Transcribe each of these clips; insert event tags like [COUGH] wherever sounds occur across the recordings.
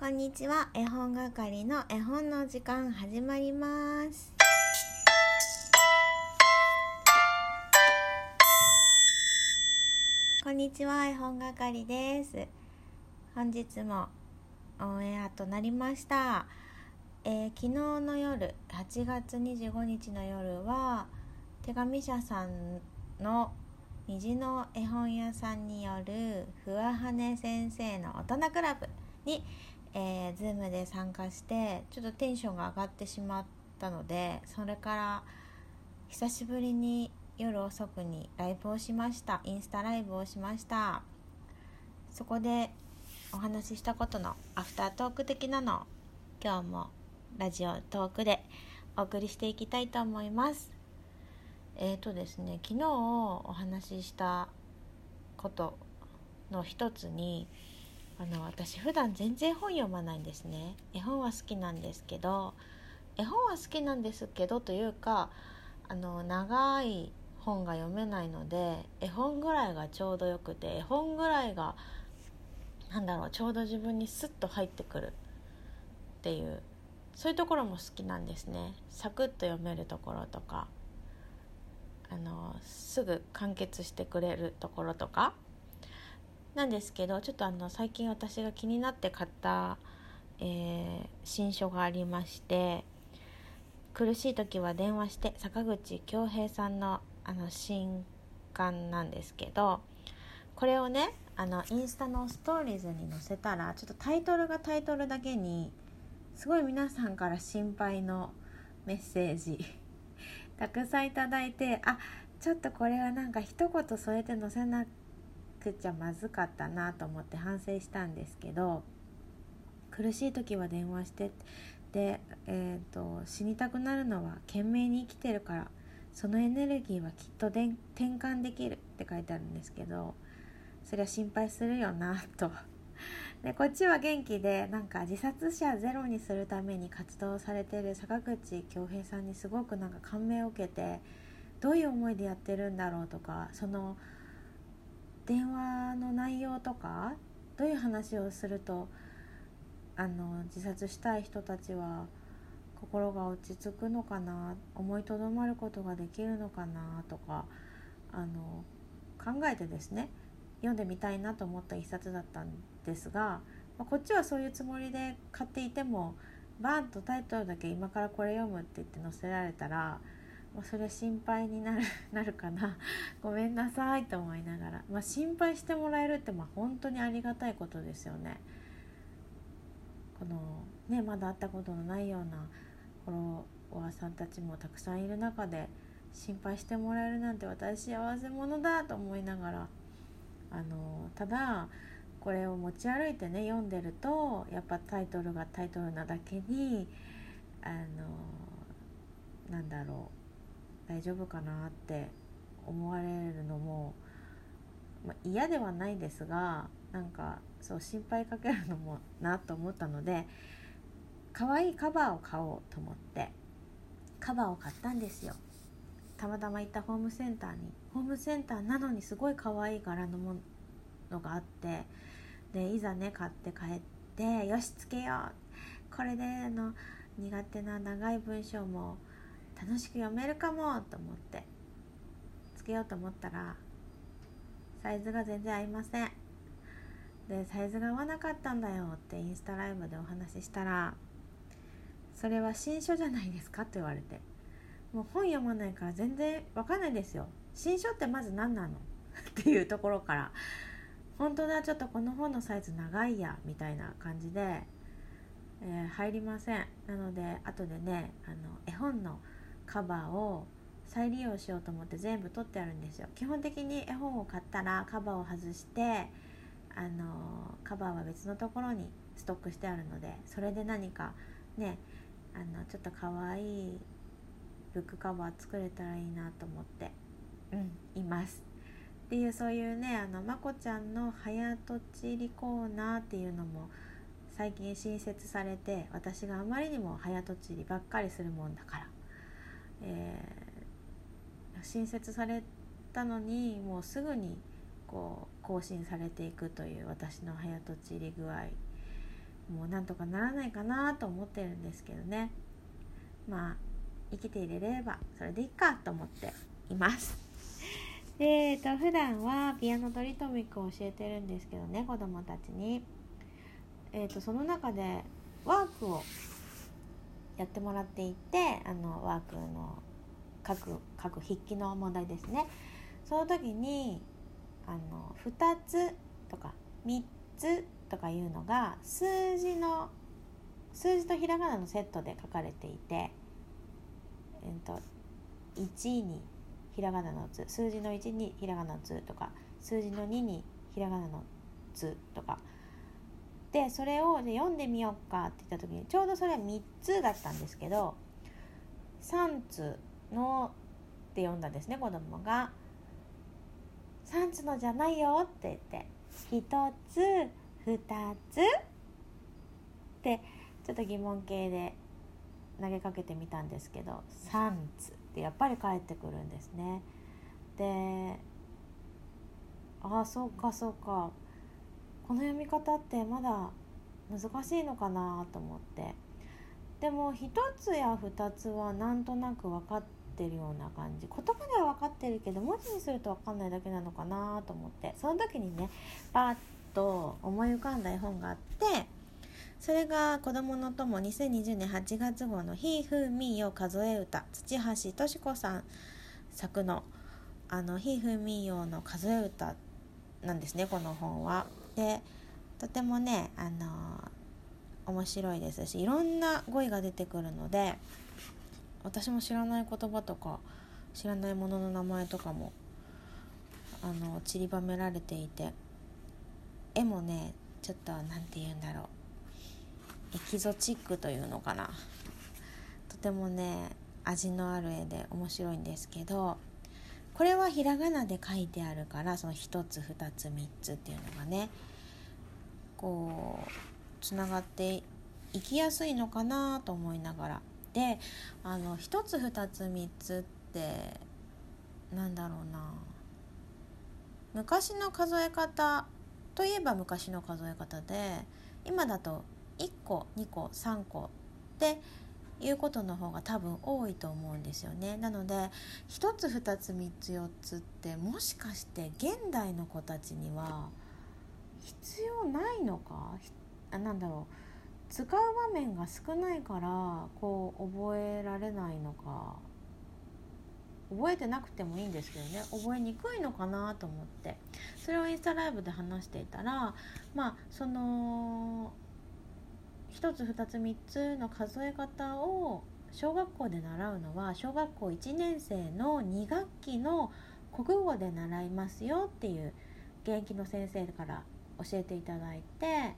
こんにちは。絵本係の絵本の時間始まります。こんにちは絵本係です。本日もオンエアとなりました、えー昨日の夜8月25日の夜は手紙社さんの虹の絵本屋さんによるふわはね先生の大人クラブに、えー、Zoom で参加してちょっとテンションが上がってしまったのでそれから久しぶりに夜遅くにライブをしました。インスタライブをしました。そこでお話ししたことのアフタートーク的なの今日もラジオトークでお送りしていきたいと思います。えーとですね昨日お話ししたことの一つにあの私普段全然本読まないんですね。絵本は好きなんですけど絵本は好きなんですけどというかあの長い本が読めないので絵本ぐらいがちょうどよくて絵本ぐらいがなんだろうちょうど自分にスッと入ってくるっていうそういうところも好きなんですね。サクッと読めるところとかあのすぐ完結してくれるところとかなんですけどちょっとあの最近私が気になって買った、えー新書がありまして「苦しい時は電話して」坂口恭平さんのあの新刊なんですけどこれをねあのインスタのストーリーズに載せたらちょっとタイトルがタイトルだけにすごい皆さんから心配のメッセージ [LAUGHS] たくさんいただいてあちょっとこれはなんか一言添えて載せなくちゃまずかったなと思って反省したんですけど苦しい時は電話してで、えー、と死にたくなるのは懸命に生きてるからそのエネルギーはきっとで転換できるって書いてあるんですけどそれは心配するよなと。[LAUGHS] でこっちは元気でなんか自殺者ゼロにするために活動されてる坂口恭平さんにすごくなんか感銘を受けてどういう思いでやってるんだろうとかその電話の内容とかどういう話をするとあの自殺したい人たちは心が落ち着くのかな思いとどまることができるのかなとかあの考えてですね読んでみたいなと思った一冊だったんですが、まあこっちはそういうつもりで買っていてもバーンとタイトルだけ今からこれ読むって言って載せられたら、まあ、それ心配になる [LAUGHS] なるかな。ごめんなさいと思いながら、まあ、心配してもらえるってまあ本当にありがたいことですよね。このねまだ会ったことのないようなフォロワーさんたちもたくさんいる中で心配してもらえるなんて私幸せ者だと思いながら。あのただこれを持ち歩いてね読んでるとやっぱタイトルがタイトルなだけにあのなんだろう。大丈夫かなって思われるのも、まあ、嫌ではないですがなんかそう心配かけるのもなと思ったので可愛いカバーを買おうと思ってカバーを買ったんですよ。たまたま行ったホームセンターに。ホームセンターなのにすごい可愛い柄のものがあってでいざね買って帰ってよしつけよう。これであの苦手な長い文章も楽しく読めるかもと思ってつけようと思ったらサイズが全然合いません。でサイズが合わなかったんだよってインスタライブでお話ししたらそれは新書じゃないですかって言われてもう本読まないから全然わかんないですよ。新書ってまず何なの？[LAUGHS] っていうところから本当だちょっとこの本のサイズ長いやみたいな感じで、えー入りません。なので後でねあの絵本のカバーを再利用しようと思って全部取ってあるんですよ。基本的に絵本を買ったらカバーを外してあのカバーは別のところにストックしてあるのでそれで何かねあのちょっと可愛いブックカバー作れたらいいなと思ってうん。います。っていうそういうねあのまこちゃんの早とちりコーナーっていうのも最近新設されて私があまりにも早とちりばっかりするもんだから、えー新設されたのにもうすぐにこう更新されていくという私の早とちり具合。もうなんとかならないかなと思ってるんですけどね。まあ生きていれればそれでいいかと思っています。で、えっと、普段はピアノとリトミックを教えてるんですけどね子供たちに、えっと、その中でワークをやってもらっていてあのワークの書く筆記の問題ですね。その時にあの2つとか3つとかいうのが数字の数字とひらがなのセットで書かれていて、えっと、1にひらがなの「つ」数字の1にひらがなの「つ」とか数字の2にひらがなの「つ」とかでそれをね読んでみようかって言った時にちょうどそれは3つだったんですけど「3つの」って読んだんですね子供が。3つのじゃないよって言って1つ2つってちょっと疑問形で投げかけてみたんですけど「3つ」ってやっぱり返ってくるんですね。でああそうかそうかこの読み方ってまだ難しいのかなと思って。でも1つや2つはなんとなく分かってるような感じ。言葉では分かってるけど文字にすると分かんないだけなのかなと思って。その時にねパッと思い浮かんだ絵本があってそれが「子どもの友」2020年8月号の「ひふみよ数え歌」土橋とし子さん作の「あのひふみよの数え歌」なんですねこの本は。でとてもねあの面白いですしいろんな語彙が出てくるので私も知らない言葉とか知らないものの名前とかもあの散りばめられていて絵もねちょっと何て言うんだろう。エキゾチックというのかな。とてもね味のある絵で面白いんですけどこれはひらがなで書いてあるからその1つ2つ3つっていうのがねこうつながっていきやすいのかなと思いながら。であの1つ2つ3つってなんだろうな。昔の数え方といえば昔の数え方で今だと1個2個3個っていうことの方が多分多いと思うんですよね。なので1つ2つ3つ4つってもしかして現代の子たちには必要ないのか？あなんだろう。使う場面が少ないからこう覚えられないのか。覚えてなくてもいいんですけどね。覚えにくいのかなと思って。それをインスタライブで話していたらまあその1つ2つ3つの数え方を小学校で習うのは小学校1年生の2学期の国語で習いますよっていう現役の先生から教えていただいて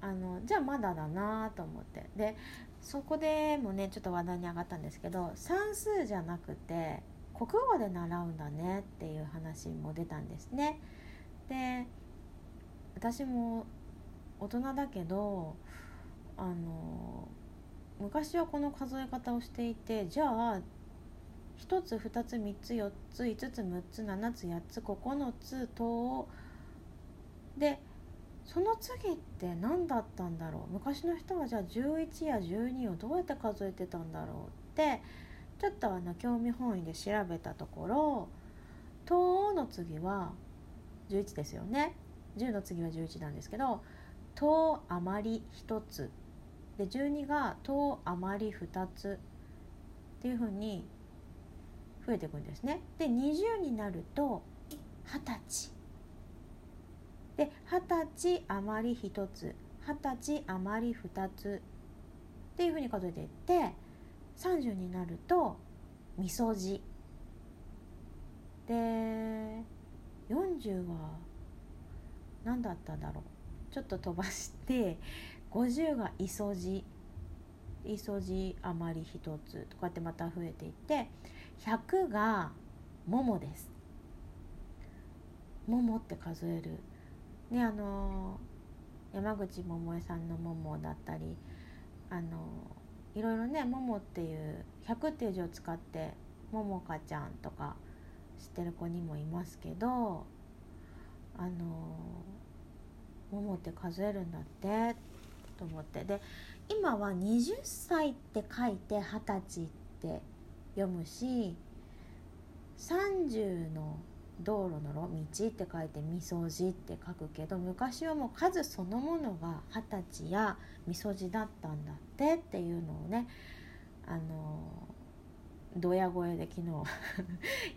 あのじゃあまだだなと思ってでそこでもねちょっと話題に上がったんですけど算数じゃなくて国語で習うんだねっていう話も出たんですね。で私も大人だけどあの昔はこの数え方をしていてじゃあ1つ2つ3つ4つ5つ6つ7つ8つ9つとでその次って何だったんだろう？昔の人はじゃあ11や12をどうやって数えてたんだろうってちょっとあの興味本位で調べたところ「東の次は11ですよね。10の次は11なんですけど「東余り1つ」で12が「東余り2つ」っていうふうに増えていくんですね。で20になると二十歳。で二十歳余り1つ。二十歳余り2つっていうふうに数えていって30になるとみそじ。で40は何だったんだろう。ちょっと飛ばして50が磯じ磯じ余り1つとかってまた増えていって100が桃です。桃って数える。ねあの山口百恵さんの「もも」だったりあのいろいろね「もも」っていう「100」っていう字を使って「ももかちゃん」とか知ってる子にもいますけどあの「もも」って数えるんだってと思って。で今は20歳って書いて二十歳って読むし30の道路の路道って書いてみそじって書くけど昔はもう数そのものが二十歳やみそじだったんだってっていうのをねあのドヤ声で昨日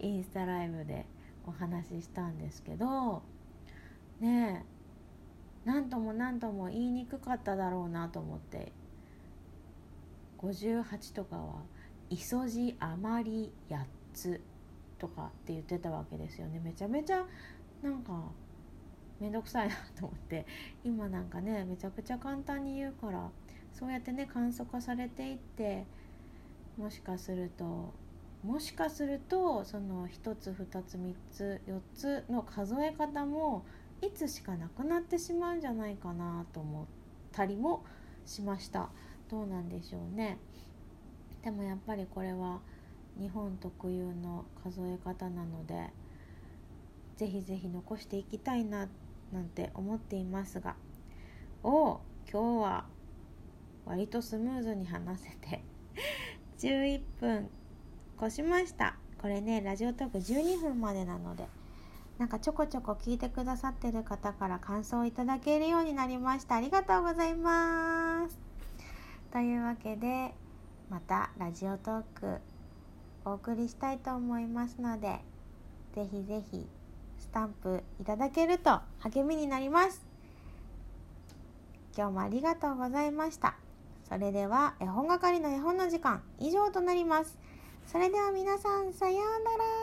[LAUGHS] インスタライブでお話ししたんですけどねえ何とも何とも言いにくかっただろうなと思って。58とかは「いそじあまり8つ」とかって言ってたわけですよね。めちゃめちゃなんか面倒くさいなと思って。今なんかねめちゃくちゃ簡単に言うからそうやってね簡素化されていってもしかするともしかするとその1つ2つ3つ4つの数え方もいつしかなくなってしまうんじゃないかなと思ったりもしました。どうなんでしょうね。でもやっぱりこれは日本特有の数え方なのでぜひぜひ残していきたいななんて思っていますがお今日は割とスムーズに話せて [LAUGHS] 11分越しました。これねラジオトーク12分までなのでなんかちょこちょこ聞いてくださってる方から感想をいただけるようになりました。ありがとうございます。というわけでまたラジオトークお送りしたいと思いますのでぜひぜひスタンプいただけると励みになります。今日もありがとうございました。それでは絵本係の絵本の時間以上となります。それでは皆さんさようなら。